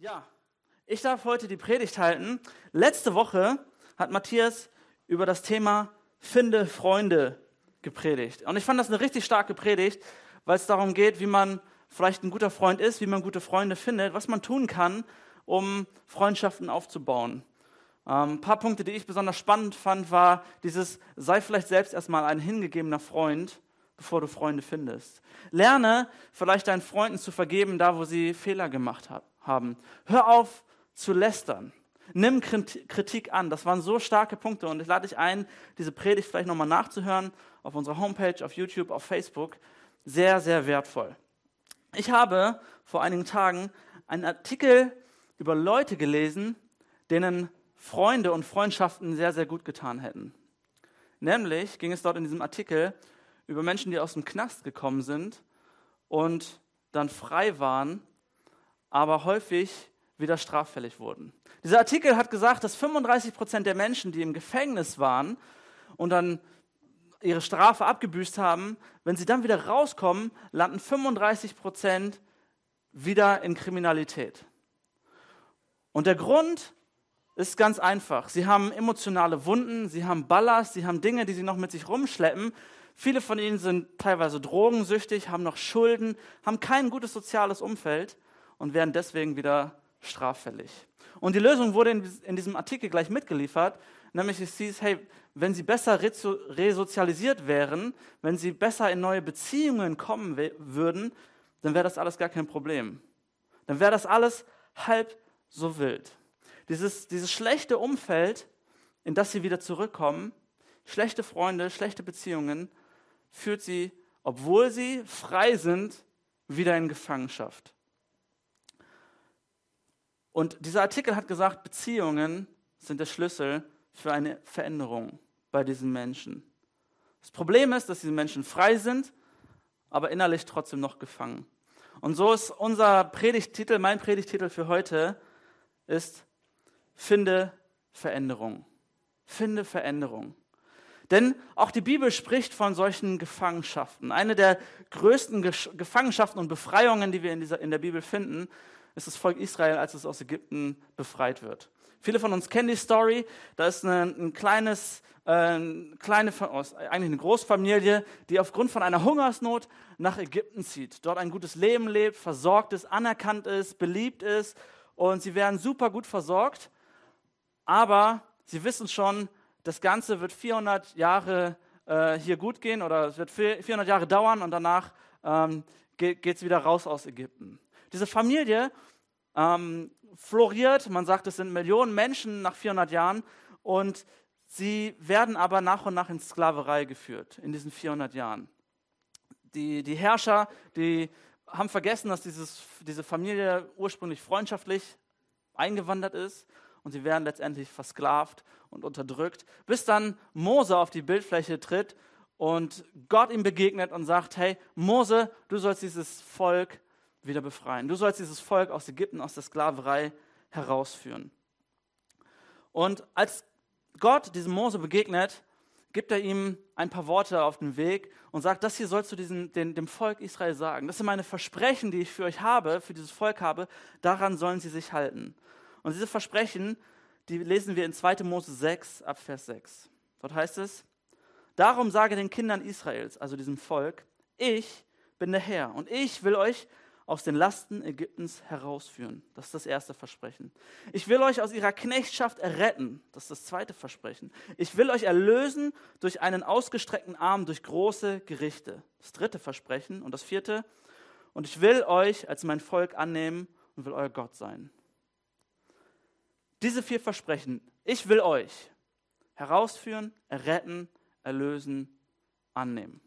Ja, ich darf heute die Predigt halten. Letzte Woche hat Matthias über das Thema Finde Freunde gepredigt. Und ich fand das eine richtig starke Predigt, weil es darum geht, wie man vielleicht ein guter Freund ist, wie man gute Freunde findet, was man tun kann, um Freundschaften aufzubauen. Ähm, ein paar Punkte, die ich besonders spannend fand, war dieses, sei vielleicht selbst erstmal ein hingegebener Freund, bevor du Freunde findest. Lerne vielleicht deinen Freunden zu vergeben, da wo sie Fehler gemacht haben. Hör auf zu lästern. Nimm Kritik an. Das waren so starke Punkte und ich lade dich ein, diese Predigt vielleicht nochmal nachzuhören auf unserer Homepage, auf YouTube, auf Facebook. Sehr, sehr wertvoll. Ich habe vor einigen Tagen einen Artikel über Leute gelesen, denen Freunde und Freundschaften sehr, sehr gut getan hätten. Nämlich ging es dort in diesem Artikel über Menschen, die aus dem Knast gekommen sind und dann frei waren, aber häufig wieder straffällig wurden. Dieser Artikel hat gesagt, dass 35 Prozent der Menschen, die im Gefängnis waren und dann ihre Strafe abgebüßt haben, wenn sie dann wieder rauskommen, landen 35 Prozent wieder in Kriminalität. Und der Grund ist ganz einfach. Sie haben emotionale Wunden, sie haben Ballast, sie haben Dinge, die sie noch mit sich rumschleppen. Viele von ihnen sind teilweise drogensüchtig, haben noch Schulden, haben kein gutes soziales Umfeld und werden deswegen wieder straffällig. Und die Lösung wurde in, diesem Artikel gleich mitgeliefert, nämlich es hieß, hey, wenn sie besser resozialisiert wären, wenn sie besser in neue Beziehungen kommen würden, dann wäre das alles gar kein Problem. Dann wäre das alles halb so wild. Dieses, dieses schlechte Umfeld, in das sie wieder zurückkommen, schlechte Freunde, schlechte Beziehungen, führt sie, obwohl sie frei sind, wieder in Gefangenschaft. Und dieser Artikel hat gesagt, Beziehungen sind der Schlüssel für eine Veränderung bei diesen Menschen. Das Problem ist, dass diese Menschen frei sind, aber innerlich trotzdem noch gefangen. Und so ist unser Predigtitel, mein Predigtitel für heute, ist Finde Veränderung. Finde Veränderung. Denn auch die Bibel spricht von solchen Gefangenschaften. Eine der größten Gefangenschaften und Befreiungen, die wir in, dieser, in der Bibel finden, ist das Volk Israel, als es aus Ägypten befreit wird. Viele von uns kennen die Story. Da ist eine, ein kleines, äh, kleine, eigentlich eine Großfamilie, die aufgrund von einer Hungersnot nach Ägypten zieht. Dort ein gutes Leben lebt, versorgt ist, anerkannt ist, beliebt ist und sie werden super gut versorgt. Aber sie wissen schon, das Ganze wird 400 Jahre äh, hier gut gehen oder es wird 400 Jahre dauern und danach ähm, geht es wieder raus aus Ägypten. Diese Familie ähm, floriert, man sagt, es sind Millionen Menschen nach 400 Jahren und sie werden aber nach und nach in Sklaverei geführt in diesen 400 Jahren. Die, die Herrscher, die haben vergessen, dass dieses, diese Familie ursprünglich freundschaftlich eingewandert ist und sie werden letztendlich versklavt und unterdrückt, bis dann Mose auf die Bildfläche tritt und Gott ihm begegnet und sagt, hey Mose, du sollst dieses Volk wieder befreien. Du sollst dieses Volk aus Ägypten, aus der Sklaverei herausführen. Und als Gott diesem Mose begegnet, gibt er ihm ein paar Worte auf den Weg und sagt, das hier sollst du diesen, den, dem Volk Israel sagen. Das sind meine Versprechen, die ich für euch habe, für dieses Volk habe. Daran sollen sie sich halten. Und diese Versprechen, die lesen wir in 2. Mose 6 ab Vers 6. Dort heißt es, darum sage den Kindern Israels, also diesem Volk, ich bin der Herr und ich will euch aus den Lasten Ägyptens herausführen. Das ist das erste Versprechen. Ich will euch aus ihrer Knechtschaft erretten. Das ist das zweite Versprechen. Ich will euch erlösen durch einen ausgestreckten Arm, durch große Gerichte. Das dritte Versprechen. Und das vierte. Und ich will euch als mein Volk annehmen und will euer Gott sein. Diese vier Versprechen. Ich will euch herausführen, erretten, erlösen, annehmen.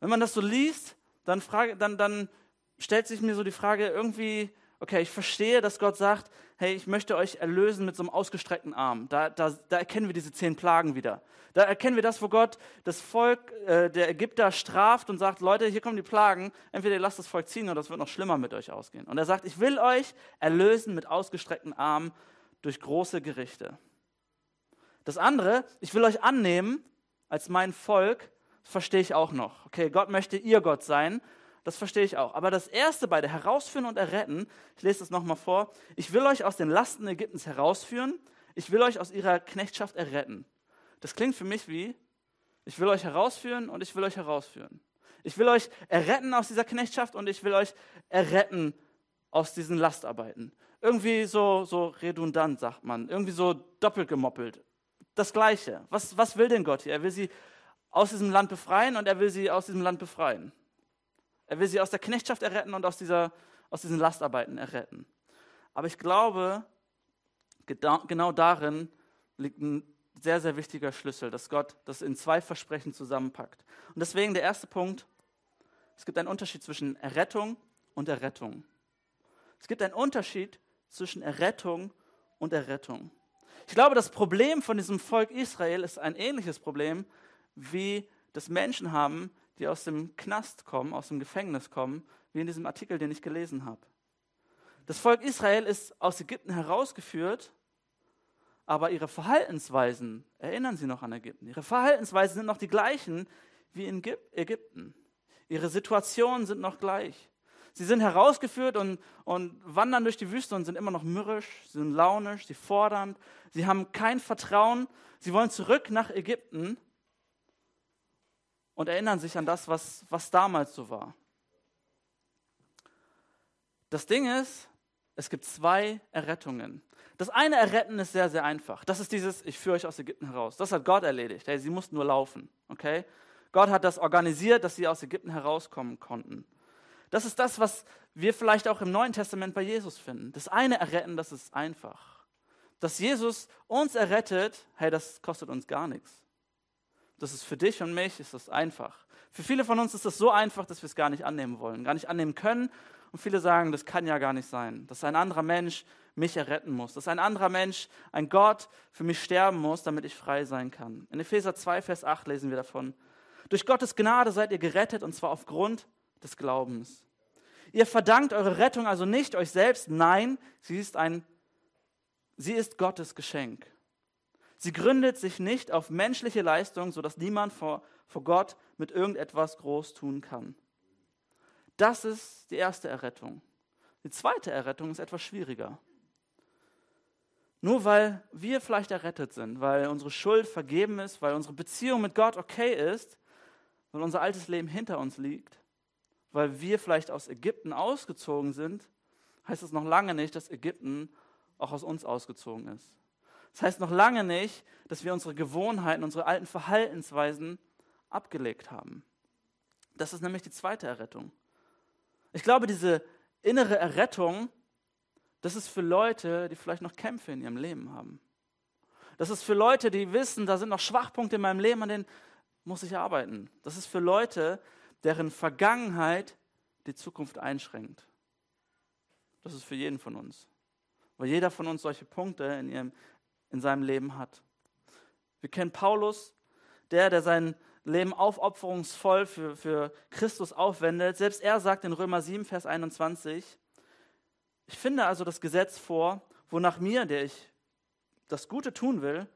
Wenn man das so liest, dann, frage, dann, dann stellt sich mir so die Frage irgendwie, okay, ich verstehe, dass Gott sagt, hey, ich möchte euch erlösen mit so einem ausgestreckten Arm. Da, da, da erkennen wir diese zehn Plagen wieder. Da erkennen wir das, wo Gott das Volk äh, der Ägypter straft und sagt, Leute, hier kommen die Plagen, entweder ihr lasst das Volk ziehen oder es wird noch schlimmer mit euch ausgehen. Und er sagt, ich will euch erlösen mit ausgestreckten Armen durch große Gerichte. Das andere, ich will euch annehmen als mein Volk, verstehe ich auch noch. Okay, Gott möchte ihr Gott sein Das verstehe ich auch. Aber das erste bei der Herausführen und Erretten, ich lese das nochmal vor. Ich will euch aus den Lasten Ägyptens herausführen. Ich will euch aus ihrer Knechtschaft erretten. Das klingt für mich wie, ich will euch herausführen und ich will euch herausführen. Ich will euch erretten aus dieser Knechtschaft und ich will euch erretten aus diesen Lastarbeiten. Irgendwie so, so redundant, sagt man. Irgendwie so doppelt gemoppelt. Das Gleiche. Was, was will denn Gott hier? Er will sie aus diesem Land befreien und er will sie aus diesem Land befreien. Er will sie aus der Knechtschaft erretten und aus, dieser, aus diesen Lastarbeiten erretten. Aber ich glaube, genau darin liegt ein sehr, sehr wichtiger Schlüssel, dass Gott das in zwei Versprechen zusammenpackt. Und deswegen der erste Punkt, es gibt einen Unterschied zwischen Errettung und Errettung. Es gibt einen Unterschied zwischen Errettung und Errettung. Ich glaube, das Problem von diesem Volk Israel ist ein ähnliches Problem, wie das Menschen haben, die aus dem Knast kommen, aus dem Gefängnis kommen, wie in diesem Artikel, den ich gelesen habe. Das Volk Israel ist aus Ägypten herausgeführt, aber ihre Verhaltensweisen erinnern sie noch an Ägypten. Ihre Verhaltensweisen sind noch die gleichen wie in Ägypten. Ihre Situationen sind noch gleich. Sie sind herausgeführt und, und wandern durch die Wüste und sind immer noch mürrisch, sie sind launisch, sie fordern, sie haben kein Vertrauen, sie wollen zurück nach Ägypten und erinnern sich an das, was, was damals so war. Das Ding ist, es gibt zwei Errettungen. Das eine Erretten ist sehr, sehr einfach. Das ist dieses, ich führe euch aus Ägypten heraus. Das hat Gott erledigt. Hey, sie mussten nur laufen. Okay? Gott hat das organisiert, dass sie aus Ägypten herauskommen konnten. Das ist das, was wir vielleicht auch im Neuen Testament bei Jesus finden. Das eine Erretten, das ist einfach. Dass Jesus uns errettet, hey, das kostet uns gar nichts. Das ist für dich und mich, ist das einfach. Für viele von uns ist das so einfach, dass wir es gar nicht annehmen wollen, gar nicht annehmen können. Und viele sagen, das kann ja gar nicht sein, dass ein anderer Mensch mich erretten muss, dass ein anderer Mensch, ein Gott für mich sterben muss, damit ich frei sein kann. In Epheser 2, Vers 8 lesen wir davon. Durch Gottes Gnade seid ihr gerettet und zwar aufgrund des Glaubens. Ihr verdankt eure Rettung also nicht euch selbst, nein, sie ist, ein, sie ist Gottes Geschenk. Sie gründet sich nicht auf menschliche Leistung, sodass niemand vor, vor Gott mit irgendetwas groß tun kann. Das ist die erste Errettung. Die zweite Errettung ist etwas schwieriger. Nur weil wir vielleicht errettet sind, weil unsere Schuld vergeben ist, weil unsere Beziehung mit Gott okay ist, weil unser altes Leben hinter uns liegt, weil wir vielleicht aus Ägypten ausgezogen sind, heißt es noch lange nicht, dass Ägypten auch aus uns ausgezogen ist. Das heißt noch lange nicht, dass wir unsere Gewohnheiten, unsere alten Verhaltensweisen abgelegt haben. Das ist nämlich die zweite Errettung. Ich glaube, diese innere Errettung, das ist für Leute, die vielleicht noch Kämpfe in ihrem Leben haben. Das ist für Leute, die wissen, da sind noch Schwachpunkte in meinem Leben, an denen muss ich arbeiten. Das ist für Leute, deren Vergangenheit die Zukunft einschränkt. Das ist für jeden von uns. Weil jeder von uns solche Punkte in, ihrem, in seinem Leben hat. Wir kennen Paulus, der, der sein Leben aufopferungsvoll für, für Christus aufwendet. Selbst er sagt in Römer 7, Vers 21, ich finde also das Gesetz vor, wonach mir, der ich das Gute tun will,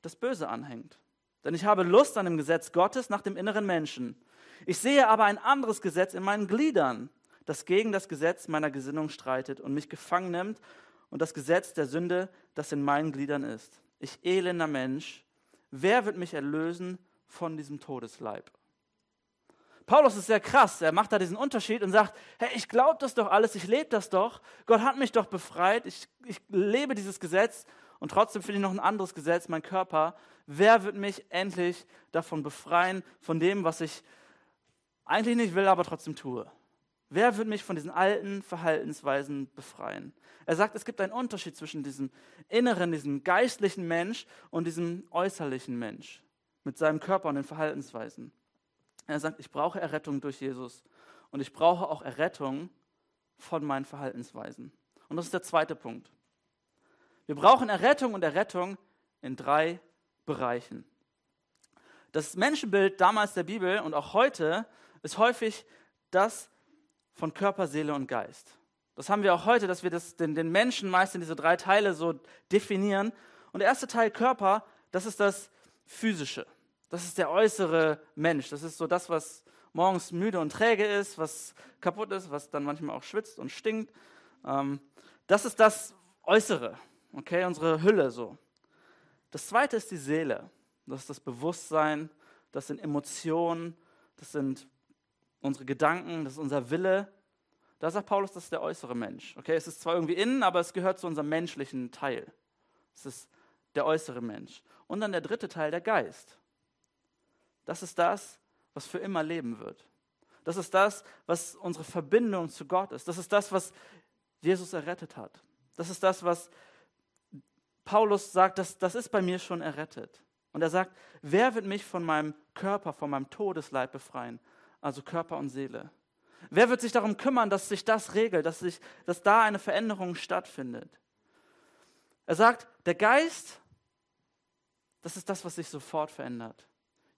das Böse anhängt. Denn ich habe Lust an dem Gesetz Gottes nach dem inneren Menschen. Ich sehe aber ein anderes Gesetz in meinen Gliedern, das gegen das Gesetz meiner Gesinnung streitet und mich gefangen nimmt und das Gesetz der Sünde, das in meinen Gliedern ist. Ich elender Mensch, wer wird mich erlösen von diesem Todesleib? Paulus ist sehr krass. Er macht da diesen Unterschied und sagt, hey, ich glaube das doch alles, ich lebe das doch. Gott hat mich doch befreit, ich, ich lebe dieses Gesetz und trotzdem finde ich noch ein anderes Gesetz, mein Körper. Wer wird mich endlich davon befreien, von dem, was ich eigentlich nicht will, aber trotzdem tue? Wer wird mich von diesen alten Verhaltensweisen befreien? Er sagt, es gibt einen Unterschied zwischen diesem inneren, diesem geistlichen Mensch und diesem äußerlichen Mensch mit seinem Körper und den Verhaltensweisen. Er sagt, ich brauche Errettung durch Jesus und ich brauche auch Errettung von meinen Verhaltensweisen. Und das ist der zweite Punkt. Wir brauchen Errettung und Errettung in drei Bereichen. Das Menschenbild damals der Bibel und auch heute ist häufig das von Körper, Seele und Geist. Das haben wir auch heute, dass wir das, den, den Menschen meist in diese drei Teile so definieren. Und der erste Teil Körper, das ist das Physische. Das ist der äußere Mensch. Das ist so das, was morgens müde und träge ist, was kaputt ist, was dann manchmal auch schwitzt und stinkt. Ähm, das ist das Äußere, okay, unsere Hülle so. Das zweite ist die Seele. Das ist das Bewusstsein, das sind Emotionen, das sind unsere Gedanken, das ist unser Wille. Da sagt Paulus, das ist der äußere Mensch. Okay, es ist zwar irgendwie innen, aber es gehört zu unserem menschlichen Teil. Es ist der äußere Mensch. Und dann der dritte Teil, der Geist. Das ist das, was für immer leben wird. Das ist das, was unsere Verbindung zu Gott ist. Das ist das, was Jesus errettet hat. Das ist das, was Paulus sagt, das, das ist bei mir schon errettet. Und er sagt, wer wird mich von meinem Körper, von meinem Todesleib befreien? Also Körper und Seele. Wer wird sich darum kümmern, dass sich das regelt, dass, sich, dass da eine Veränderung stattfindet? Er sagt, der Geist, das ist das, was sich sofort verändert.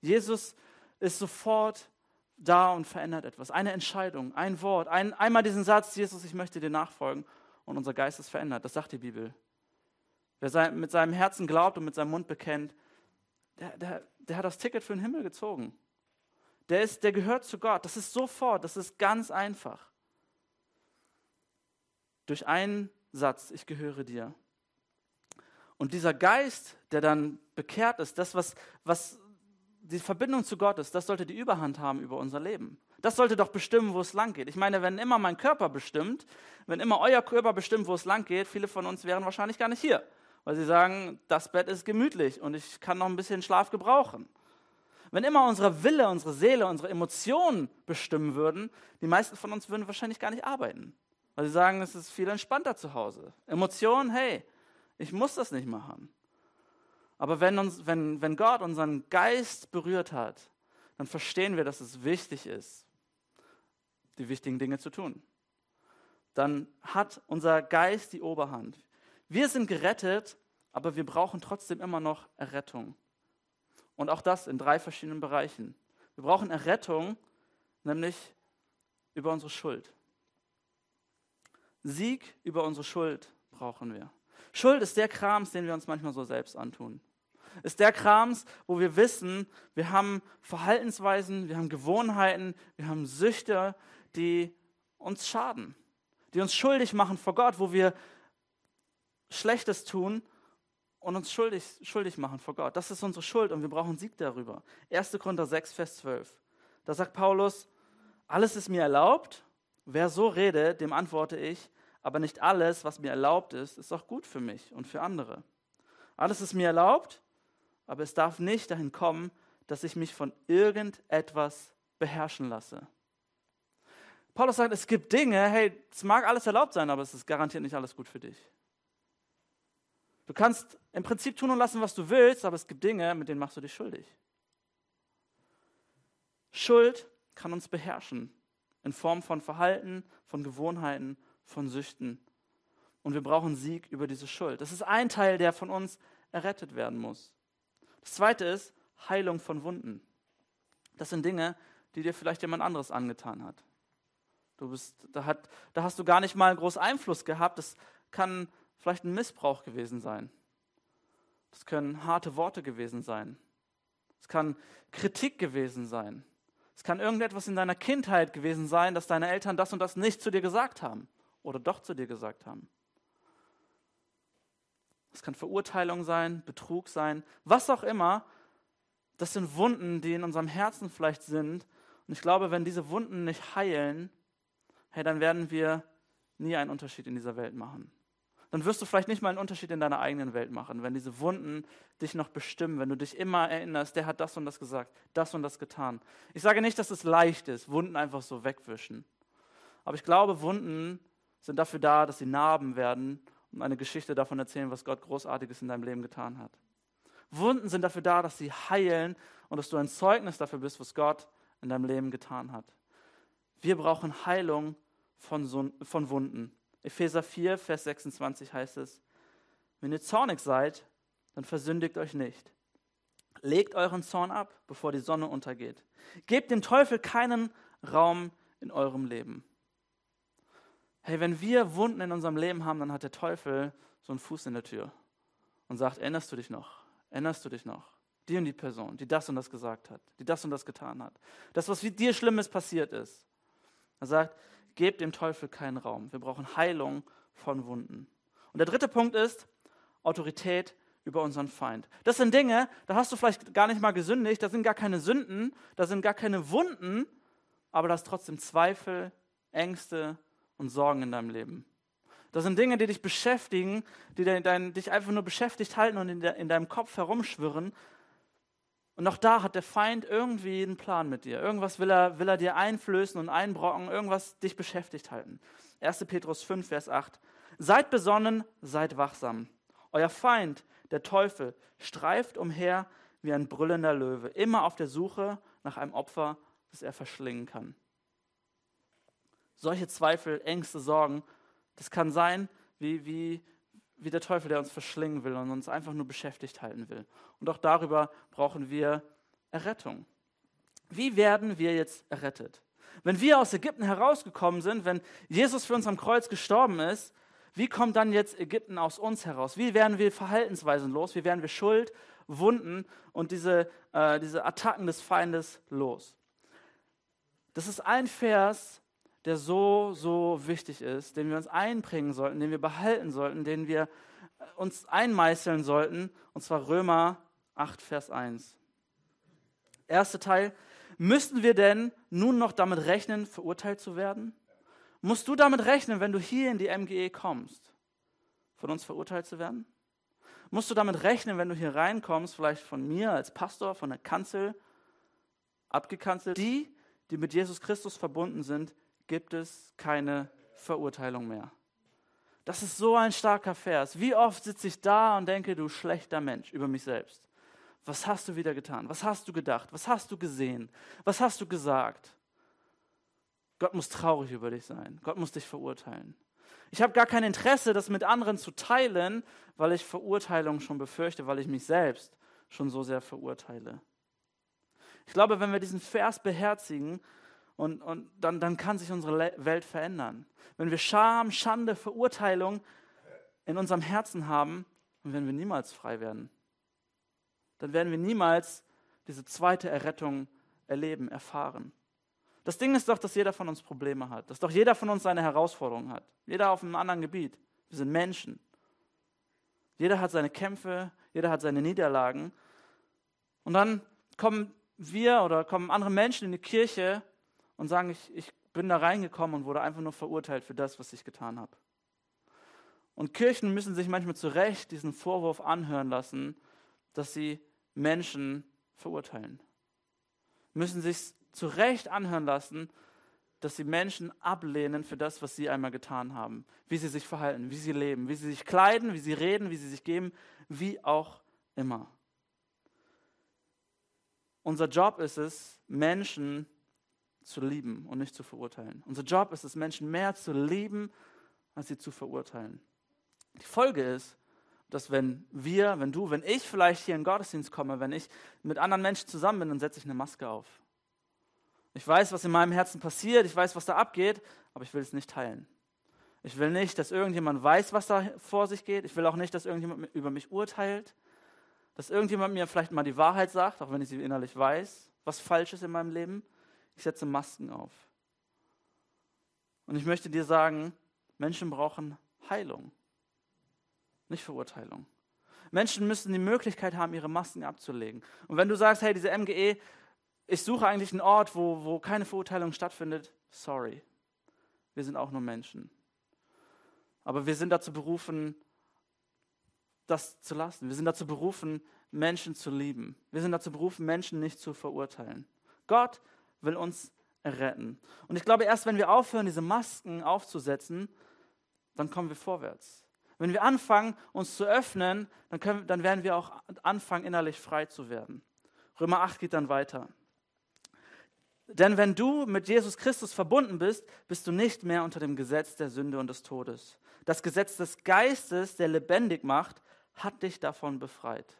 Jesus ist sofort da und verändert etwas. Eine Entscheidung, ein Wort, ein, einmal diesen Satz, Jesus, ich möchte dir nachfolgen und unser Geist ist verändert. Das sagt die Bibel. Wer sein, mit seinem Herzen glaubt und mit seinem Mund bekennt, der, der, der hat das Ticket für den Himmel gezogen. Der, ist, der gehört zu Gott. Das ist sofort, das ist ganz einfach. Durch einen Satz, ich gehöre dir. Und dieser Geist, der dann bekehrt ist, das, was, was die Verbindung zu Gott ist, das sollte die Überhand haben über unser Leben. Das sollte doch bestimmen, wo es lang geht. Ich meine, wenn immer mein Körper bestimmt, wenn immer euer Körper bestimmt, wo es lang geht, viele von uns wären wahrscheinlich gar nicht hier, weil sie sagen, das Bett ist gemütlich und ich kann noch ein bisschen Schlaf gebrauchen. Wenn immer unsere Wille, unsere Seele, unsere Emotionen bestimmen würden, die meisten von uns würden wahrscheinlich gar nicht arbeiten, weil sie sagen, es ist viel entspannter zu Hause. Emotionen, hey, ich muss das nicht machen. Aber wenn, uns, wenn, wenn Gott unseren Geist berührt hat, dann verstehen wir, dass es wichtig ist, die wichtigen Dinge zu tun. Dann hat unser Geist die Oberhand. Wir sind gerettet, aber wir brauchen trotzdem immer noch Errettung. Und auch das in drei verschiedenen Bereichen. Wir brauchen Errettung, nämlich über unsere Schuld. Sieg über unsere Schuld brauchen wir. Schuld ist der Krams, den wir uns manchmal so selbst antun ist der Krams, wo wir wissen, wir haben Verhaltensweisen, wir haben Gewohnheiten, wir haben Süchte, die uns schaden, die uns schuldig machen vor Gott, wo wir Schlechtes tun und uns schuldig, schuldig machen vor Gott. Das ist unsere Schuld und wir brauchen Sieg darüber. 1. Korinther 6, Vers 12. Da sagt Paulus, alles ist mir erlaubt, wer so redet, dem antworte ich, aber nicht alles, was mir erlaubt ist, ist auch gut für mich und für andere. Alles ist mir erlaubt, aber es darf nicht dahin kommen, dass ich mich von irgendetwas beherrschen lasse. Paulus sagt, es gibt Dinge, hey, es mag alles erlaubt sein, aber es ist garantiert nicht alles gut für dich. Du kannst im Prinzip tun und lassen, was du willst, aber es gibt Dinge, mit denen machst du dich schuldig. Schuld kann uns beherrschen in Form von Verhalten, von Gewohnheiten, von Süchten. Und wir brauchen Sieg über diese Schuld. Das ist ein Teil, der von uns errettet werden muss. Das zweite ist Heilung von Wunden. Das sind Dinge, die dir vielleicht jemand anderes angetan hat. Du bist, da, hat, da hast du gar nicht mal groß Einfluss gehabt. Das kann vielleicht ein Missbrauch gewesen sein. Das können harte Worte gewesen sein. Es kann Kritik gewesen sein. Es kann irgendetwas in deiner Kindheit gewesen sein, dass deine Eltern das und das nicht zu dir gesagt haben oder doch zu dir gesagt haben. Es kann Verurteilung sein, Betrug sein, was auch immer. Das sind Wunden, die in unserem Herzen vielleicht sind. Und ich glaube, wenn diese Wunden nicht heilen, hey, dann werden wir nie einen Unterschied in dieser Welt machen. Dann wirst du vielleicht nicht mal einen Unterschied in deiner eigenen Welt machen, wenn diese Wunden dich noch bestimmen, wenn du dich immer erinnerst, der hat das und das gesagt, das und das getan. Ich sage nicht, dass es leicht ist, Wunden einfach so wegwischen. Aber ich glaube, Wunden sind dafür da, dass sie Narben werden und eine Geschichte davon erzählen, was Gott Großartiges in deinem Leben getan hat. Wunden sind dafür da, dass sie heilen und dass du ein Zeugnis dafür bist, was Gott in deinem Leben getan hat. Wir brauchen Heilung von, von Wunden. Epheser 4, Vers 26 heißt es, wenn ihr zornig seid, dann versündigt euch nicht. Legt euren Zorn ab, bevor die Sonne untergeht. Gebt dem Teufel keinen Raum in eurem Leben. Hey, wenn wir Wunden in unserem Leben haben, dann hat der Teufel so einen Fuß in der Tür und sagt, erinnerst du dich noch? Erinnerst du dich noch? die und die Person, die das und das gesagt hat, die das und das getan hat. Das, was dir Schlimmes passiert ist. Er sagt, gebt dem Teufel keinen Raum. Wir brauchen Heilung von Wunden. Und der dritte Punkt ist Autorität über unseren Feind. Das sind Dinge, da hast du vielleicht gar nicht mal gesündigt, da sind gar keine Sünden, da sind gar keine Wunden, aber da ist trotzdem Zweifel, Ängste und Sorgen in deinem Leben. Das sind Dinge, die dich beschäftigen, die dein, dein, dich einfach nur beschäftigt halten und in, de, in deinem Kopf herumschwirren. Und auch da hat der Feind irgendwie einen Plan mit dir. Irgendwas will er, will er dir einflößen und einbrocken, irgendwas dich beschäftigt halten. 1. Petrus 5, Vers 8. Seid besonnen, seid wachsam. Euer Feind, der Teufel, streift umher wie ein brüllender Löwe, immer auf der Suche nach einem Opfer, das er verschlingen kann. Solche Zweifel, Ängste, Sorgen das kann sein, wie, wie, wie der Teufel, der uns verschlingen will und uns einfach nur beschäftigt halten will. Und auch darüber brauchen wir Errettung. Wie werden wir jetzt errettet? Wenn wir aus Ägypten herausgekommen sind, wenn Jesus für uns am Kreuz gestorben ist, wie kommt dann jetzt Ägypten aus uns heraus? Wie werden wir Verhaltensweisen los? Wie werden wir Schuld, Wunden und diese, äh, diese Attacken des Feindes los? Das ist ein Vers der so, so wichtig ist, den wir uns einbringen sollten, den wir behalten sollten, den wir äh, uns einmeißeln sollten, und zwar Römer 8, Vers 1. Erster Teil, müssten wir denn nun noch damit rechnen, verurteilt zu werden? Musst du damit rechnen, wenn du hier in die MGE kommst, von uns verurteilt zu werden? Musst du damit rechnen, wenn du hier reinkommst, vielleicht von mir als Pastor, von der Kanzel, abgekanzelt? Die, die mit Jesus Christus verbunden sind, gibt es keine Verurteilung mehr. Das ist so ein starker Vers. Wie oft sitze ich da und denke, du schlechter Mensch über mich selbst. Was hast du wieder getan? Was hast du gedacht? Was hast du gesehen? Was hast du gesagt? Gott muss traurig über dich sein. Gott muss dich verurteilen. Ich habe gar kein Interesse, das mit anderen zu teilen, weil ich Verurteilung schon befürchte, weil ich mich selbst schon so sehr verurteile. Ich glaube, wenn wir diesen Vers beherzigen, und, und dann, dann kann sich unsere Welt verändern. Wenn wir Scham, Schande, Verurteilung in unserem Herzen haben, dann werden wir niemals frei werden. Dann werden wir niemals diese zweite Errettung erleben, erfahren. Das Ding ist doch, dass jeder von uns Probleme hat, dass doch jeder von uns seine Herausforderungen hat. Jeder auf einem anderen Gebiet. Wir sind Menschen. Jeder hat seine Kämpfe, jeder hat seine Niederlagen. Und dann kommen wir oder kommen andere Menschen in die Kirche und sagen, ich, ich bin da reingekommen und wurde einfach nur verurteilt für das, was ich getan habe. Und Kirchen müssen sich manchmal zu Recht diesen Vorwurf anhören lassen, dass sie Menschen verurteilen. Müssen sich zu Recht anhören lassen, dass sie Menschen ablehnen für das, was sie einmal getan haben, wie sie sich verhalten, wie sie leben, wie sie sich kleiden, wie sie reden, wie sie sich geben, wie auch immer. Unser Job ist es, Menschen zu lieben und nicht zu verurteilen. Unser Job ist es, Menschen mehr zu lieben, als sie zu verurteilen. Die Folge ist, dass wenn wir, wenn du, wenn ich vielleicht hier in den Gottesdienst komme, wenn ich mit anderen Menschen zusammen bin, dann setze ich eine Maske auf. Ich weiß, was in meinem Herzen passiert, ich weiß, was da abgeht, aber ich will es nicht teilen. Ich will nicht, dass irgendjemand weiß, was da vor sich geht. Ich will auch nicht, dass irgendjemand über mich urteilt. Dass irgendjemand mir vielleicht mal die Wahrheit sagt, auch wenn ich sie innerlich weiß, was falsch ist in meinem Leben. Ich setze Masken auf. Und ich möchte dir sagen, Menschen brauchen Heilung, nicht Verurteilung. Menschen müssen die Möglichkeit haben, ihre Masken abzulegen. Und wenn du sagst, hey, diese MGE, ich suche eigentlich einen Ort, wo, wo keine Verurteilung stattfindet, sorry. Wir sind auch nur Menschen. Aber wir sind dazu berufen, das zu lassen. Wir sind dazu berufen, Menschen zu lieben. Wir sind dazu berufen, Menschen nicht zu verurteilen. Gott will uns retten. Und ich glaube, erst wenn wir aufhören, diese Masken aufzusetzen, dann kommen wir vorwärts. Wenn wir anfangen, uns zu öffnen, dann, können, dann werden wir auch anfangen, innerlich frei zu werden. Römer 8 geht dann weiter. Denn wenn du mit Jesus Christus verbunden bist, bist du nicht mehr unter dem Gesetz der Sünde und des Todes. Das Gesetz des Geistes, der lebendig macht, hat dich davon befreit.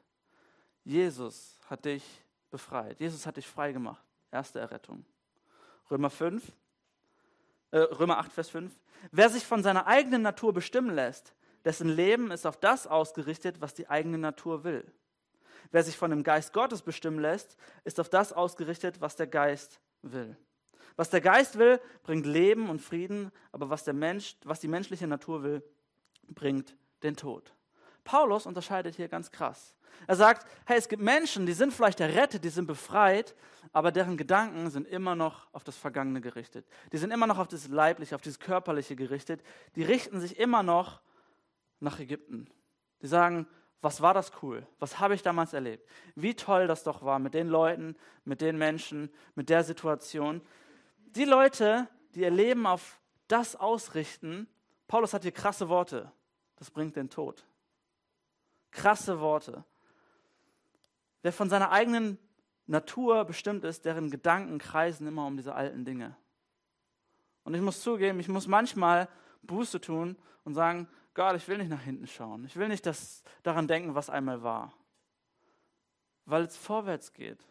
Jesus hat dich befreit. Jesus hat dich frei gemacht. Erste Errettung. Römer 5, äh, Römer 8, Vers 5. Wer sich von seiner eigenen Natur bestimmen lässt, dessen Leben ist auf das ausgerichtet, was die eigene Natur will. Wer sich von dem Geist Gottes bestimmen lässt, ist auf das ausgerichtet, was der Geist will. Was der Geist will, bringt Leben und Frieden, aber was, der Mensch, was die menschliche Natur will, bringt den Tod. Paulus unterscheidet hier ganz krass. Er sagt, hey, es gibt Menschen, die sind vielleicht errettet, die sind befreit, aber deren Gedanken sind immer noch auf das Vergangene gerichtet. Die sind immer noch auf das Leibliche, auf dieses Körperliche gerichtet. Die richten sich immer noch nach Ägypten. Die sagen, was war das cool? Was habe ich damals erlebt? Wie toll das doch war mit den Leuten, mit den Menschen, mit der Situation. Die Leute, die ihr Leben auf das ausrichten, Paulus hat hier krasse Worte, das bringt den Tod. Krasse Worte. Wer von seiner eigenen Natur bestimmt ist, deren Gedanken kreisen immer um diese alten Dinge. Und ich muss zugeben, ich muss manchmal Buße tun und sagen, Gott, ich will nicht nach hinten schauen. Ich will nicht das, daran denken, was einmal war. Weil es vorwärts geht.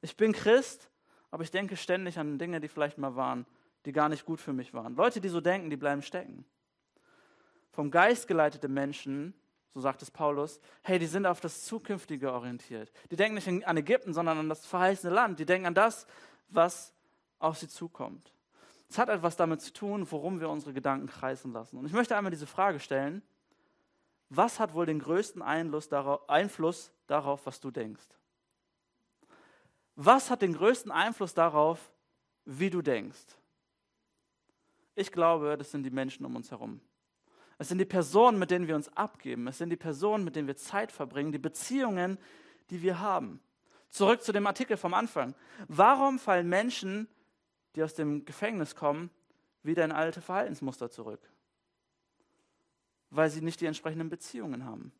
Ich bin Christ, aber ich denke ständig an Dinge, die vielleicht mal waren, die gar nicht gut für mich waren. Leute, die so denken, die bleiben stecken. Vom Geist geleitete Menschen, so sagt es Paulus, hey, die sind auf das Zukünftige orientiert. Die denken nicht an Ägypten, sondern an das verheißene Land. Die denken an das, was auf sie zukommt. Es hat etwas damit zu tun, worum wir unsere Gedanken kreisen lassen. Und ich möchte einmal diese Frage stellen, was hat wohl den größten Einfluss darauf, was du denkst? Was hat den größten Einfluss darauf, wie du denkst? Ich glaube, das sind die Menschen um uns herum. Es sind die Personen, mit denen wir uns abgeben. Es sind die Personen, mit denen wir Zeit verbringen, die Beziehungen, die wir haben. Zurück zu dem Artikel vom Anfang. Warum fallen Menschen die aus dem Gefängnis kommen, wieder in alte Verhaltensmuster zurück. Weil sie nicht die entsprechenden Beziehungen haben.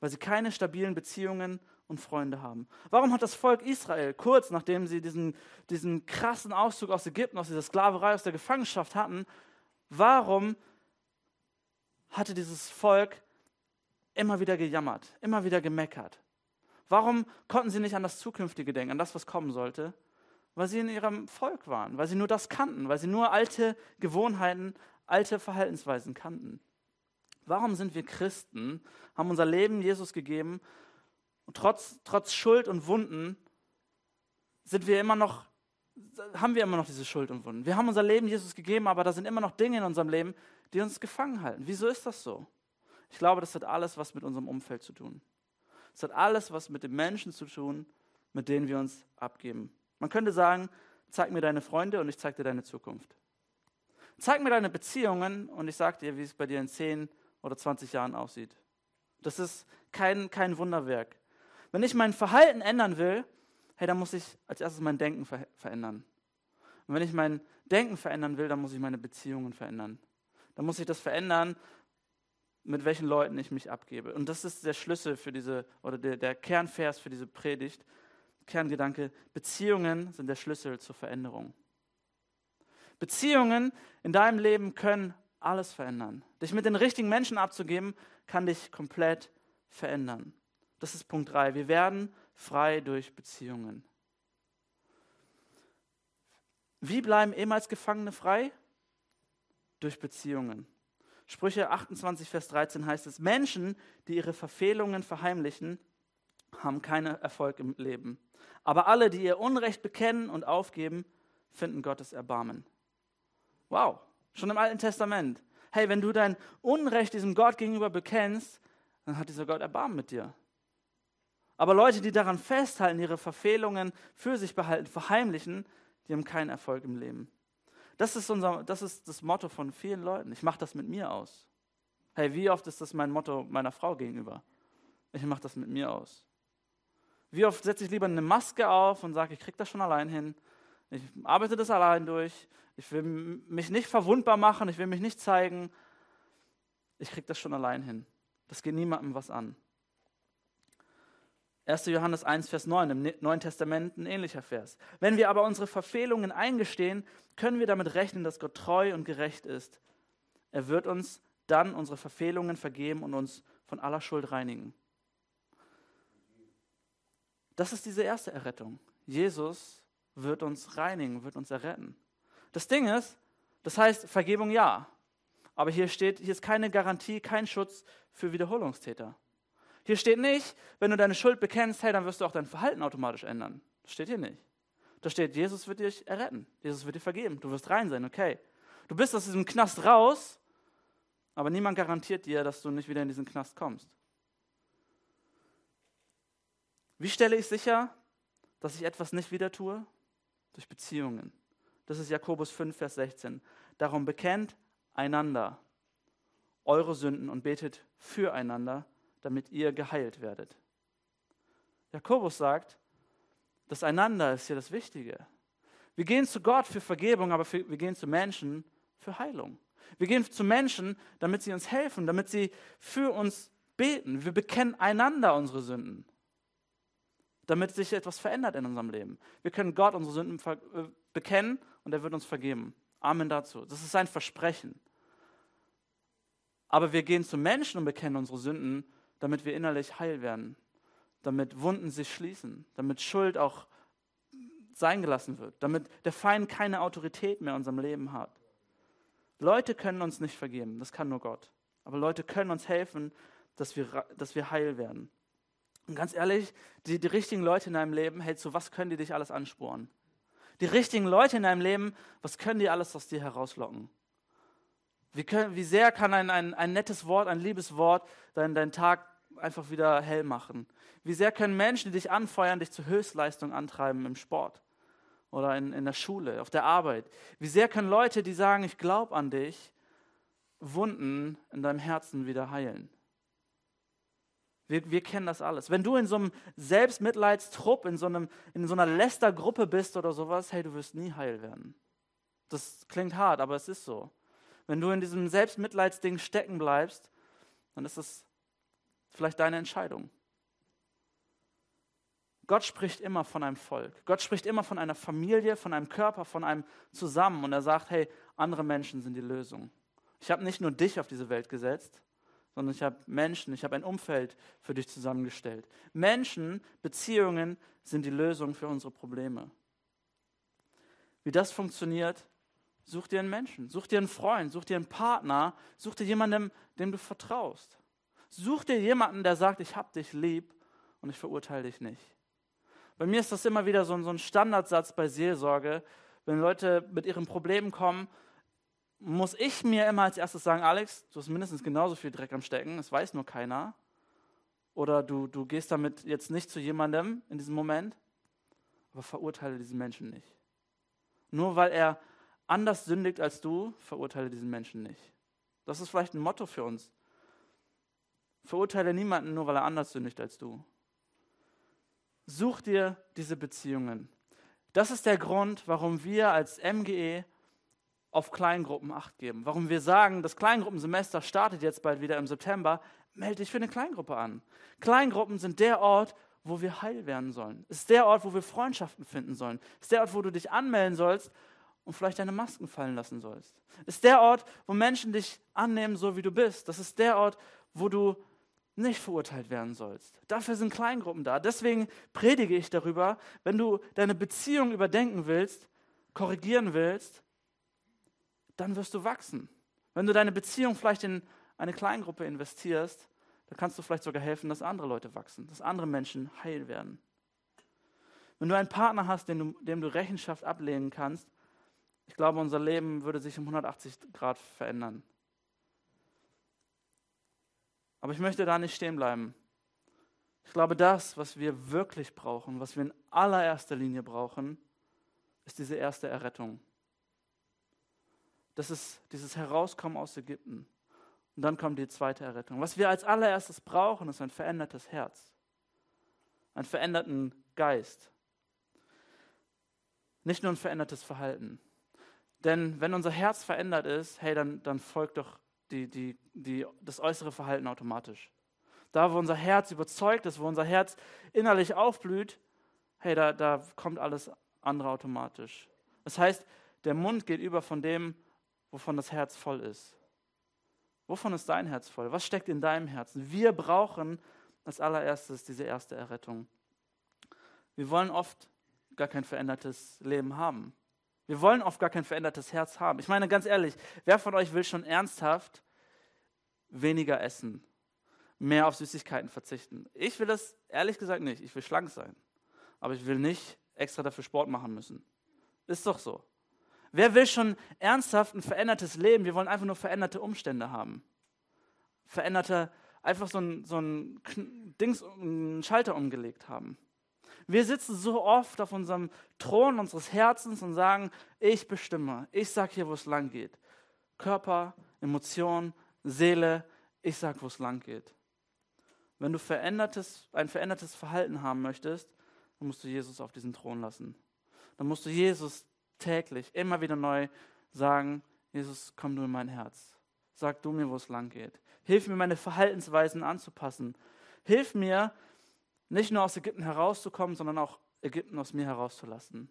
Weil sie keine stabilen Beziehungen und Freunde haben. Warum hat das Volk Israel kurz nachdem sie diesen, diesen krassen Auszug aus Ägypten, aus dieser Sklaverei, aus der Gefangenschaft hatten, warum hatte dieses Volk immer wieder gejammert, immer wieder gemeckert? Warum konnten sie nicht an das Zukünftige denken, an das, was kommen sollte? weil sie in ihrem Volk waren, weil sie nur das kannten, weil sie nur alte Gewohnheiten, alte Verhaltensweisen kannten. Warum sind wir Christen, haben unser Leben Jesus gegeben und trotz, trotz Schuld und Wunden sind wir immer noch, haben wir immer noch diese Schuld und Wunden. Wir haben unser Leben Jesus gegeben, aber da sind immer noch Dinge in unserem Leben, die uns gefangen halten. Wieso ist das so? Ich glaube, das hat alles was mit unserem Umfeld zu tun. Es hat alles was mit den Menschen zu tun, mit denen wir uns abgeben. Man könnte sagen, zeig mir deine Freunde und ich zeig dir deine Zukunft. Zeig mir deine Beziehungen und ich sag dir, wie es bei dir in 10 oder 20 Jahren aussieht. Das ist kein, kein Wunderwerk. Wenn ich mein Verhalten ändern will, hey, dann muss ich als erstes mein Denken ver verändern. Und wenn ich mein Denken verändern will, dann muss ich meine Beziehungen verändern. Dann muss ich das verändern, mit welchen Leuten ich mich abgebe. Und das ist der Schlüssel für diese, oder der, der Kernvers für diese Predigt. Kerngedanke, Beziehungen sind der Schlüssel zur Veränderung. Beziehungen in deinem Leben können alles verändern. Dich mit den richtigen Menschen abzugeben, kann dich komplett verändern. Das ist Punkt 3. Wir werden frei durch Beziehungen. Wie bleiben ehemals Gefangene frei? Durch Beziehungen. Sprüche 28, Vers 13 heißt es, Menschen, die ihre Verfehlungen verheimlichen, haben keinen Erfolg im Leben. Aber alle, die ihr Unrecht bekennen und aufgeben, finden Gottes Erbarmen. Wow, schon im Alten Testament. Hey, wenn du dein Unrecht diesem Gott gegenüber bekennst, dann hat dieser Gott Erbarmen mit dir. Aber Leute, die daran festhalten, ihre Verfehlungen für sich behalten, verheimlichen, die haben keinen Erfolg im Leben. Das ist, unser, das, ist das Motto von vielen Leuten. Ich mache das mit mir aus. Hey, wie oft ist das mein Motto meiner Frau gegenüber? Ich mache das mit mir aus. Wie oft setze ich lieber eine Maske auf und sage, ich kriege das schon allein hin. Ich arbeite das allein durch. Ich will mich nicht verwundbar machen. Ich will mich nicht zeigen. Ich kriege das schon allein hin. Das geht niemandem was an. 1. Johannes 1, Vers 9 im Neuen Testament ein ähnlicher Vers. Wenn wir aber unsere Verfehlungen eingestehen, können wir damit rechnen, dass Gott treu und gerecht ist. Er wird uns dann unsere Verfehlungen vergeben und uns von aller Schuld reinigen. Das ist diese erste Errettung. Jesus wird uns reinigen, wird uns erretten. Das Ding ist, das heißt Vergebung ja. Aber hier steht, hier ist keine Garantie, kein Schutz für Wiederholungstäter. Hier steht nicht, wenn du deine Schuld bekennst, hey, dann wirst du auch dein Verhalten automatisch ändern. Das steht hier nicht. Da steht, Jesus wird dich erretten. Jesus wird dir vergeben. Du wirst rein sein, okay. Du bist aus diesem Knast raus, aber niemand garantiert dir, dass du nicht wieder in diesen Knast kommst. Wie stelle ich sicher, dass ich etwas nicht wieder tue? Durch Beziehungen. Das ist Jakobus 5, Vers 16. Darum bekennt einander eure Sünden und betet füreinander, damit ihr geheilt werdet. Jakobus sagt, das Einander ist hier das Wichtige. Wir gehen zu Gott für Vergebung, aber wir gehen zu Menschen für Heilung. Wir gehen zu Menschen, damit sie uns helfen, damit sie für uns beten. Wir bekennen einander unsere Sünden, damit sich etwas verändert in unserem Leben. Wir können Gott unsere Sünden äh, bekennen und er wird uns vergeben. Amen dazu. Das ist sein Versprechen. Aber wir gehen zu Menschen und bekennen unsere Sünden, damit wir innerlich heil werden, damit Wunden sich schließen, damit Schuld auch sein gelassen wird, damit der Feind keine Autorität mehr in unserem Leben hat. Leute können uns nicht vergeben, das kann nur Gott. Aber Leute können uns helfen, dass wir, dass wir heil werden. Und ganz ehrlich, die, die richtigen Leute in deinem Leben, hey, zu was können die dich alles ansporen? Die richtigen Leute in deinem Leben, was können die alles aus dir herauslocken? Wie, können, wie sehr kann ein, ein, ein nettes Wort, ein liebes Wort deinen dein Tag einfach wieder hell machen? Wie sehr können Menschen, die dich anfeuern, dich zur Höchstleistung antreiben im Sport oder in, in der Schule, auf der Arbeit? Wie sehr können Leute, die sagen, ich glaube an dich, Wunden in deinem Herzen wieder heilen? Wir, wir, kennen das alles. Wenn du in so einem Selbstmitleidstrupp, in so, einem, in so einer Lästergruppe bist oder sowas, hey, du wirst nie heil werden. Das klingt hart, aber es ist so. Wenn du in diesem Selbstmitleidsding stecken bleibst, dann ist es vielleicht deine Entscheidung. Gott spricht immer von einem Volk. Gott spricht immer von einer Familie, von einem Körper, von einem Zusammen. Und er sagt, hey, andere Menschen sind die Lösung. Ich habe nicht nur dich auf diese Welt gesetzt, sondern ich habe Menschen, ich habe ein Umfeld für dich zusammengestellt. Menschen, Beziehungen sind die Lösung für unsere Probleme. Wie das funktioniert, Such dir einen Menschen, such dir einen Freund, such dir einen Partner, such dir jemanden, dem du vertraust. Such dir jemanden, der sagt, ich hab dich lieb und ich verurteile dich nicht. Bei mir ist das immer wieder so, ein Standardsatz bei Seelsorge. Wenn Leute mit ihren Problemen kommen, muss ich mir immer als erstes sagen, Alex, du hast mindestens genauso viel Dreck am Stecken, es weiß nur keiner. Oder du, du gehst damit jetzt nicht zu jemandem in diesem Moment, aber verurteile diesen Menschen nicht. Nur weil er anders sündigt als du, verurteile diesen Menschen nicht. Das ist vielleicht ein Motto für uns. Verurteile niemanden nur, weil er anders sündigt als du. Such dir diese Beziehungen. Das ist der Grund, warum wir als MGE auf Kleingruppen Acht geben. Warum wir sagen, das Kleingruppensemester startet jetzt bald wieder im September. Melde dich für eine Kleingruppe an. Kleingruppen sind der Ort, wo wir heil werden sollen. Es ist der Ort, wo wir Freundschaften finden sollen. Es ist der Ort, wo du dich anmelden sollst und vielleicht deine Masken fallen lassen sollst. Ist der Ort, wo Menschen dich annehmen, so wie du bist. Das ist der Ort, wo du nicht verurteilt werden sollst. Dafür sind Kleingruppen da. Deswegen predige ich darüber, wenn du deine Beziehung überdenken willst, korrigieren willst, dann wirst du wachsen. Wenn du deine Beziehung vielleicht in eine Kleingruppe investierst, dann kannst du vielleicht sogar helfen, dass andere Leute wachsen, dass andere Menschen heil werden. Wenn du einen Partner hast, dem du, dem du Rechenschaft ablehnen kannst, ich glaube, unser Leben würde sich um 180 Grad verändern. Aber ich möchte da nicht stehen bleiben. Ich glaube, das, was wir wirklich brauchen, was wir in allererster Linie brauchen, ist diese erste Errettung. Das ist dieses Herauskommen aus Ägypten. Und dann kommt die zweite Errettung. Was wir als allererstes brauchen, ist ein verändertes Herz, einen veränderten Geist. Nicht nur ein verändertes Verhalten. Denn wenn unser Herz verändert ist, hey, dann, dann folgt doch die, die, die, das äußere Verhalten automatisch. Da, wo unser Herz überzeugt ist, wo unser Herz innerlich aufblüht, hey, da, da kommt alles andere automatisch. Das heißt, der Mund geht über von dem, wovon das Herz voll ist. Wovon ist dein Herz voll? Was steckt in deinem Herzen? Wir brauchen als allererstes diese erste Errettung. Wir wollen oft gar kein verändertes Leben haben. Wir wollen oft gar kein verändertes Herz haben. Ich meine ganz ehrlich, wer von euch will schon ernsthaft weniger essen? mehr auf Süßigkeiten verzichten. Ich will das ehrlich gesagt nicht. Ich will schlank sein. Aber ich will nicht extra dafür Sport machen müssen. Ist doch so. Wer will schon ernsthaft ein verändertes Leben? Wir wollen einfach nur veränderte Umstände haben. Veränderte, einfach so ein, so ein Dings, einen Schalter umgelegt haben. Wir sitzen so oft auf unserem Thron unseres Herzens und sagen, ich bestimme, ich sage hier, wo es lang geht. Körper, Emotion, Seele, ich sage, wo es lang geht. Wenn du verändertes, ein verändertes Verhalten haben möchtest, dann musst du Jesus auf diesen Thron lassen. Dann musst du Jesus täglich immer wieder neu sagen, Jesus, komm du in mein Herz. Sag du mir, wo es lang geht. Hilf mir, meine Verhaltensweisen anzupassen. Hilf mir, nicht nur aus Ägypten herauszukommen, sondern auch Ägypten aus mir herauszulassen.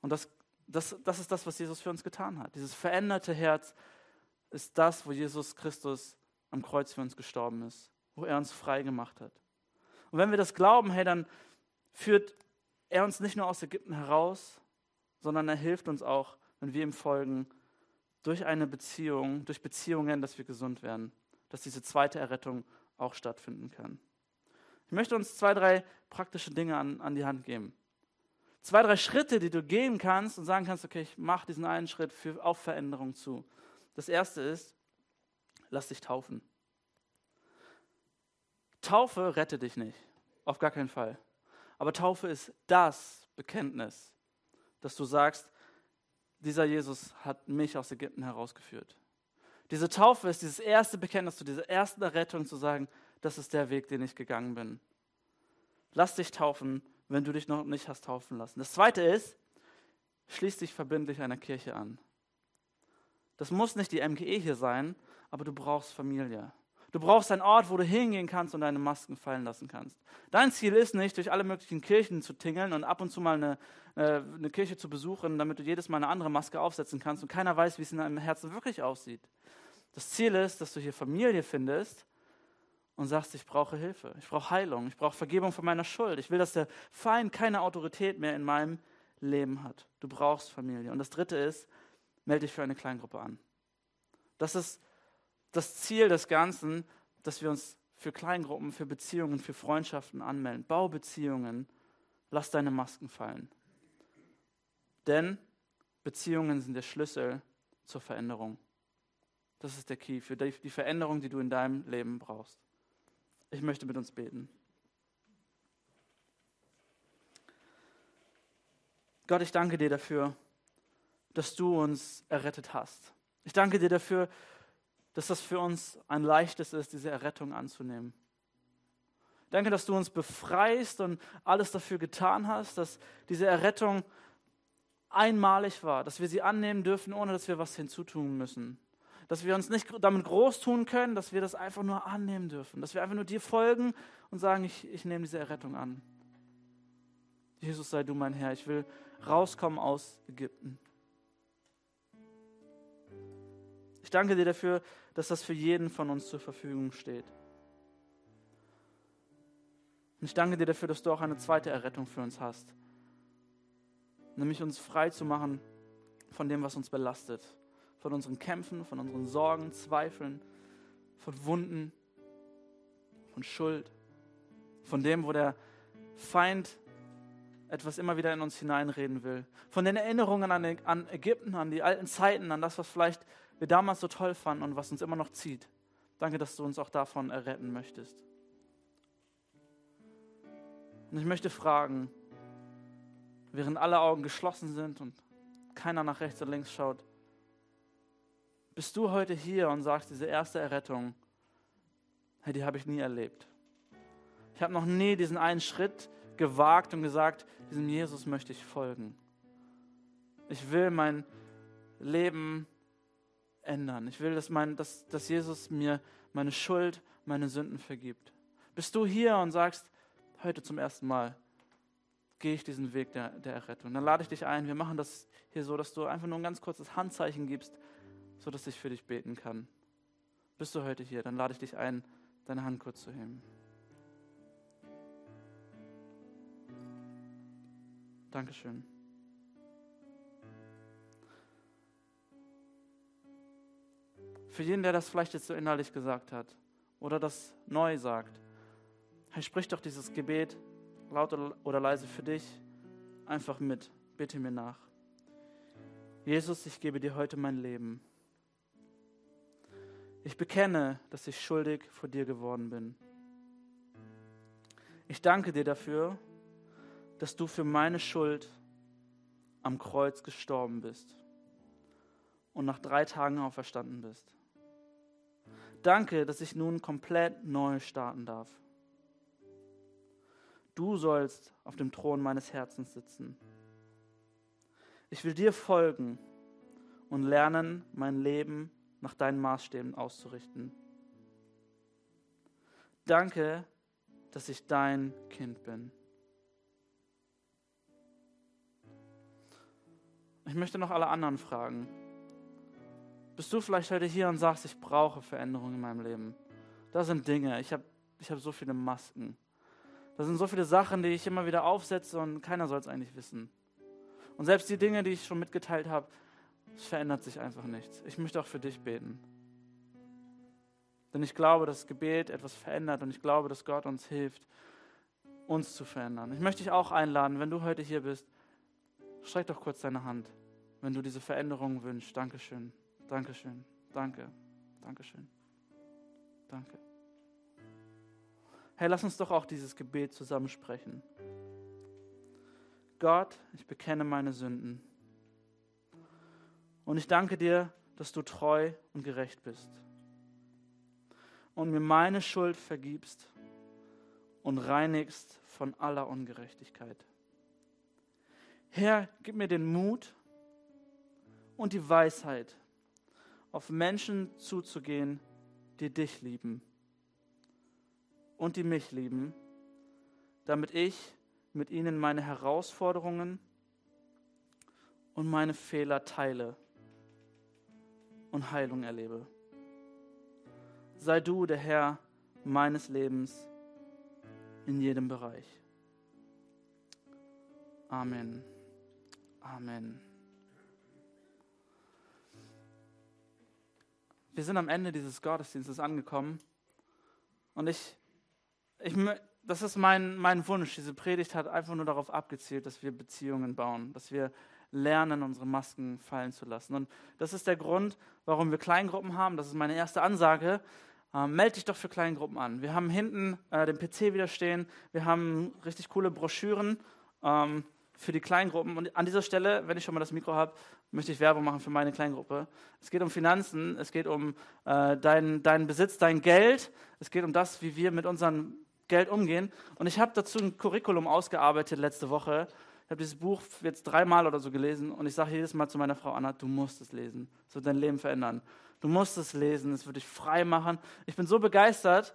Und das, das, das ist das, was Jesus für uns getan hat. Dieses veränderte Herz ist das, wo Jesus Christus am Kreuz für uns gestorben ist, wo er uns frei gemacht hat. Und wenn wir das glauben, hey, dann führt er uns nicht nur aus Ägypten heraus, sondern er hilft uns auch, wenn wir ihm folgen, durch eine Beziehung, durch Beziehungen, dass wir gesund werden, dass diese zweite Errettung auch stattfinden kann. Ich möchte uns zwei, drei praktische Dinge an, an die Hand geben. Zwei, drei Schritte, die du gehen kannst und sagen kannst, okay, ich mache diesen einen Schritt für, auf Veränderung zu. Das erste ist, lass dich taufen. Taufe rette dich nicht, auf gar keinen Fall. Aber Taufe ist das Bekenntnis, dass du sagst, dieser Jesus hat mich aus Ägypten herausgeführt. Diese Taufe ist dieses erste Bekenntnis zu dieser ersten Errettung, zu sagen, das ist der Weg, den ich gegangen bin. Lass dich taufen, wenn du dich noch nicht hast taufen lassen. Das zweite ist, schließ dich verbindlich einer Kirche an. Das muss nicht die MGE hier sein, aber du brauchst Familie. Du brauchst einen Ort, wo du hingehen kannst und deine Masken fallen lassen kannst. Dein Ziel ist nicht, durch alle möglichen Kirchen zu tingeln und ab und zu mal eine, äh, eine Kirche zu besuchen, damit du jedes Mal eine andere Maske aufsetzen kannst und keiner weiß, wie es in deinem Herzen wirklich aussieht. Das Ziel ist, dass du hier Familie findest und sagst, ich brauche Hilfe, ich brauche Heilung, ich brauche Vergebung von meiner Schuld. Ich will, dass der Feind keine Autorität mehr in meinem Leben hat. Du brauchst Familie. Und das Dritte ist, melde dich für eine Kleingruppe an. Das ist das Ziel des Ganzen, dass wir uns für Kleingruppen, für Beziehungen, für Freundschaften anmelden. Bau Beziehungen. Lass deine Masken fallen. Denn Beziehungen sind der Schlüssel zur Veränderung. Das ist der Key für die Veränderung, die du in deinem Leben brauchst. Ich möchte mit uns beten. Gott, ich danke dir dafür, dass du uns errettet hast. Ich danke dir dafür, dass das für uns ein leichtes ist, diese Errettung anzunehmen. Danke, dass du uns befreist und alles dafür getan hast, dass diese Errettung einmalig war, dass wir sie annehmen dürfen, ohne dass wir was hinzutun müssen dass wir uns nicht damit groß tun können, dass wir das einfach nur annehmen dürfen, dass wir einfach nur dir folgen und sagen, ich, ich nehme diese Errettung an. Jesus sei du mein Herr, ich will rauskommen aus Ägypten. Ich danke dir dafür, dass das für jeden von uns zur Verfügung steht. Und ich danke dir dafür, dass du auch eine zweite Errettung für uns hast, nämlich uns frei zu machen von dem, was uns belastet, von unseren Kämpfen, von unseren Sorgen, Zweifeln, von Wunden, von Schuld, von dem, wo der Feind etwas immer wieder in uns hineinreden will, von den Erinnerungen an, Ägypten, an die alten Zeiten, an das, was vielleicht wir damals so toll fanden und was uns immer noch zieht. Danke, dass du uns auch davon erretten möchtest. Und ich möchte fragen, während alle Augen geschlossen sind und keiner nach rechts und links schaut, bist du heute hier und sagst, diese erste Errettung, hey, die habe ich nie erlebt. Ich habe noch nie diesen einen Schritt gewagt und gesagt, diesem Jesus möchte ich folgen. Ich will mein Leben ändern. Ich will, dass, mein, dass, dass Jesus mir meine Schuld, meine Sünden vergibt. Bist du hier und sagst, heute zum ersten Mal gehe ich diesen Weg der, der Errettung. Dann lade ich dich ein. Wir machen das hier so, dass du einfach nur ein ganz kurzes Handzeichen gibst, so dass ich für dich beten kann. Bist du heute hier, dann lade ich dich ein, deine Hand kurz zu heben. Dankeschön. Für jeden, der das vielleicht jetzt so innerlich gesagt hat oder das neu sagt. Hey, sprich doch dieses Gebet laut oder leise für dich einfach mit. Bitte mir nach. Jesus, ich gebe dir heute mein Leben. Ich bekenne, dass ich schuldig vor dir geworden bin. Ich danke dir dafür, dass du für meine Schuld am Kreuz gestorben bist und nach drei Tagen auferstanden bist. Danke, dass ich nun komplett neu starten darf. Du sollst auf dem Thron meines Herzens sitzen. Ich will dir folgen und lernen, mein Leben nach deinen Maßstäben auszurichten. Danke, dass ich dein Kind bin. Ich möchte noch alle anderen fragen. Bist du vielleicht heute hier und sagst, ich brauche Veränderungen in meinem Leben? Da sind Dinge, ich habe ich hab so viele Masken. Da sind so viele Sachen, die ich immer wieder aufsetze und keiner soll es eigentlich wissen. Und selbst die Dinge, die ich schon mitgeteilt habe, es verändert sich einfach nichts. Ich möchte auch für dich beten. Denn ich glaube, dass Gebet etwas verändert und ich glaube, dass Gott uns hilft, uns zu verändern. Ich möchte dich auch einladen, wenn du heute hier bist, streck doch kurz deine Hand, wenn du diese Veränderung wünschst. Dankeschön, Dankeschön, danke, Dankeschön, danke. Hey, lass uns doch auch dieses Gebet zusammensprechen. Gott, ich bekenne meine Sünden. Und ich danke dir, dass du treu und gerecht bist. Und mir meine Schuld vergibst und reinigst von aller Ungerechtigkeit. Herr, gib mir den Mut und die Weisheit, auf Menschen zuzugehen, die dich lieben und die mich lieben, damit ich mit ihnen meine Herausforderungen und meine Fehler teile und Heilung erlebe. Sei du der Herr meines Lebens in jedem Bereich. Amen. Amen. Wir sind am Ende dieses Gottesdienstes angekommen und ich ich, das ist mein, mein Wunsch. Diese Predigt hat einfach nur darauf abgezielt, dass wir Beziehungen bauen, dass wir lernen, unsere Masken fallen zu lassen. Und das ist der Grund, warum wir Kleingruppen haben. Das ist meine erste Ansage. Ähm, meld dich doch für Kleingruppen an. Wir haben hinten äh, den PC wieder stehen. Wir haben richtig coole Broschüren ähm, für die Kleingruppen. Und an dieser Stelle, wenn ich schon mal das Mikro habe, möchte ich Werbung machen für meine Kleingruppe. Es geht um Finanzen, es geht um äh, deinen dein Besitz, dein Geld. Es geht um das, wie wir mit unseren Geld umgehen. Und ich habe dazu ein Curriculum ausgearbeitet letzte Woche. Ich habe dieses Buch jetzt dreimal oder so gelesen und ich sage jedes Mal zu meiner Frau Anna, du musst es lesen. Es wird dein Leben verändern. Du musst es lesen, es wird dich frei machen. Ich bin so begeistert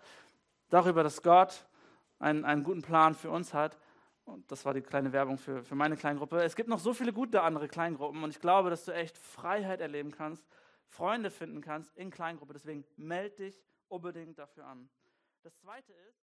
darüber, dass Gott einen, einen guten Plan für uns hat. Und das war die kleine Werbung für, für meine Kleingruppe. Es gibt noch so viele gute andere Kleingruppen und ich glaube, dass du echt Freiheit erleben kannst, Freunde finden kannst in Kleingruppe. Deswegen melde dich unbedingt dafür an. Das zweite ist,